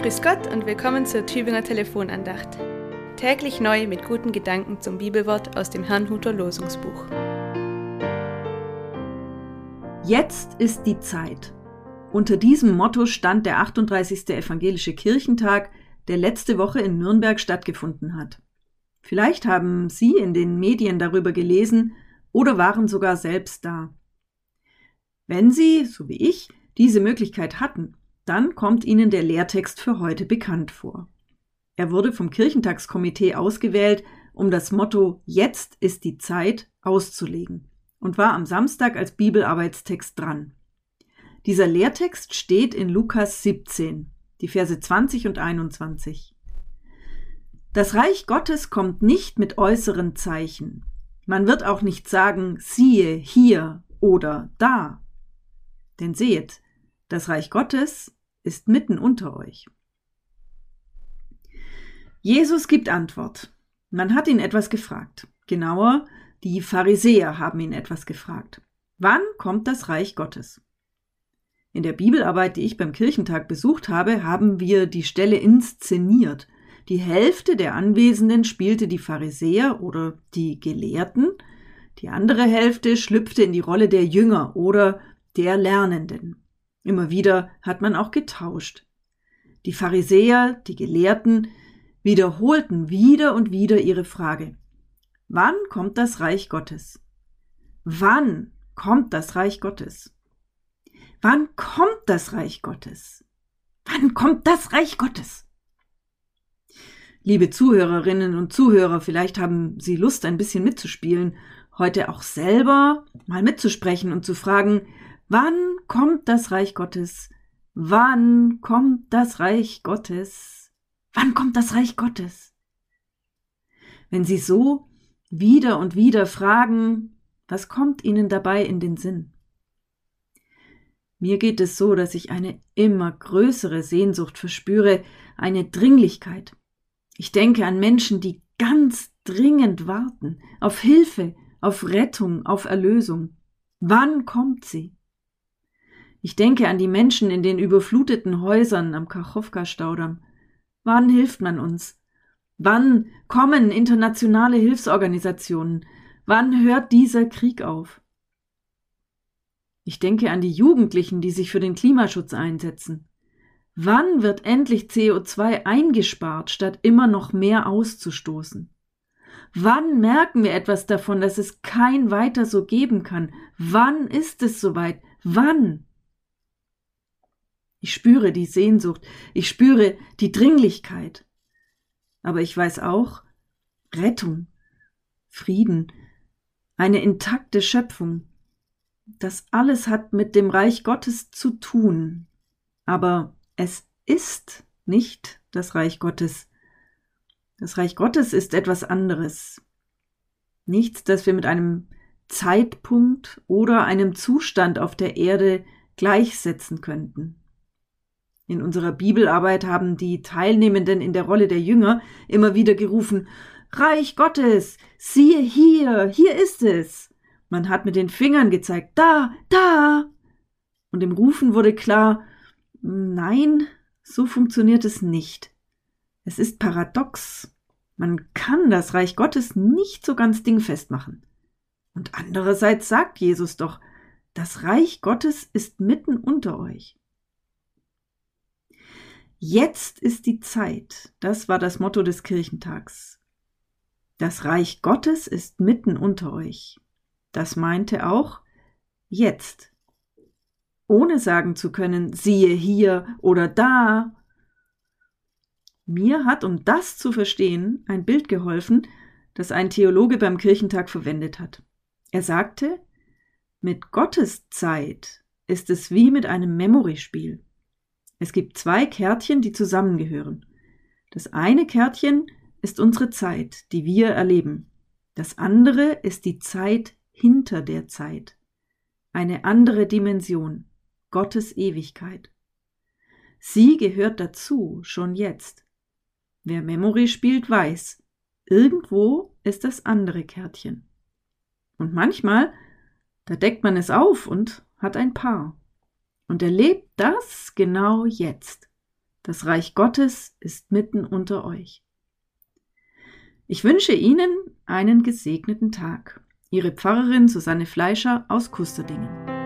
Grüß Gott und willkommen zur Tübinger Telefonandacht. Täglich neu mit guten Gedanken zum Bibelwort aus dem Herrnhuter Losungsbuch. Jetzt ist die Zeit. Unter diesem Motto stand der 38. Evangelische Kirchentag, der letzte Woche in Nürnberg stattgefunden hat. Vielleicht haben Sie in den Medien darüber gelesen oder waren sogar selbst da. Wenn Sie, so wie ich, diese Möglichkeit hatten, dann kommt Ihnen der Lehrtext für heute bekannt vor. Er wurde vom Kirchentagskomitee ausgewählt, um das Motto Jetzt ist die Zeit auszulegen und war am Samstag als Bibelarbeitstext dran. Dieser Lehrtext steht in Lukas 17, die Verse 20 und 21. Das Reich Gottes kommt nicht mit äußeren Zeichen. Man wird auch nicht sagen, siehe hier oder da. Denn seht, das Reich Gottes ist mitten unter euch. Jesus gibt Antwort. Man hat ihn etwas gefragt. Genauer, die Pharisäer haben ihn etwas gefragt. Wann kommt das Reich Gottes? In der Bibelarbeit, die ich beim Kirchentag besucht habe, haben wir die Stelle inszeniert. Die Hälfte der Anwesenden spielte die Pharisäer oder die Gelehrten, die andere Hälfte schlüpfte in die Rolle der Jünger oder der Lernenden. Immer wieder hat man auch getauscht. Die Pharisäer, die Gelehrten, wiederholten wieder und wieder ihre Frage. Wann kommt das Reich Gottes? Wann kommt das Reich Gottes? Wann kommt das Reich Gottes? Wann kommt das Reich Gottes? Liebe Zuhörerinnen und Zuhörer, vielleicht haben Sie Lust, ein bisschen mitzuspielen, heute auch selber mal mitzusprechen und zu fragen, Wann kommt das Reich Gottes? Wann kommt das Reich Gottes? Wann kommt das Reich Gottes? Wenn Sie so wieder und wieder fragen, was kommt Ihnen dabei in den Sinn? Mir geht es so, dass ich eine immer größere Sehnsucht verspüre, eine Dringlichkeit. Ich denke an Menschen, die ganz dringend warten, auf Hilfe, auf Rettung, auf Erlösung. Wann kommt sie? Ich denke an die Menschen in den überfluteten Häusern am Kachowka-Staudamm. Wann hilft man uns? Wann kommen internationale Hilfsorganisationen? Wann hört dieser Krieg auf? Ich denke an die Jugendlichen, die sich für den Klimaschutz einsetzen. Wann wird endlich CO2 eingespart, statt immer noch mehr auszustoßen? Wann merken wir etwas davon, dass es kein weiter so geben kann? Wann ist es soweit? Wann? Ich spüre die Sehnsucht, ich spüre die Dringlichkeit. Aber ich weiß auch, Rettung, Frieden, eine intakte Schöpfung, das alles hat mit dem Reich Gottes zu tun. Aber es ist nicht das Reich Gottes. Das Reich Gottes ist etwas anderes. Nichts, das wir mit einem Zeitpunkt oder einem Zustand auf der Erde gleichsetzen könnten. In unserer Bibelarbeit haben die Teilnehmenden in der Rolle der Jünger immer wieder gerufen Reich Gottes, siehe hier, hier ist es. Man hat mit den Fingern gezeigt, da, da. Und im Rufen wurde klar, nein, so funktioniert es nicht. Es ist paradox. Man kann das Reich Gottes nicht so ganz dingfest machen. Und andererseits sagt Jesus doch, das Reich Gottes ist mitten unter euch. Jetzt ist die Zeit. Das war das Motto des Kirchentags. Das Reich Gottes ist mitten unter euch. Das meinte auch jetzt. Ohne sagen zu können, siehe hier oder da. Mir hat, um das zu verstehen, ein Bild geholfen, das ein Theologe beim Kirchentag verwendet hat. Er sagte, mit Gottes Zeit ist es wie mit einem Memory-Spiel. Es gibt zwei Kärtchen, die zusammengehören. Das eine Kärtchen ist unsere Zeit, die wir erleben. Das andere ist die Zeit hinter der Zeit. Eine andere Dimension, Gottes Ewigkeit. Sie gehört dazu, schon jetzt. Wer Memory spielt, weiß, irgendwo ist das andere Kärtchen. Und manchmal, da deckt man es auf und hat ein Paar und erlebt das genau jetzt. Das Reich Gottes ist mitten unter euch. Ich wünsche Ihnen einen gesegneten Tag. Ihre Pfarrerin Susanne Fleischer aus Kusterdingen.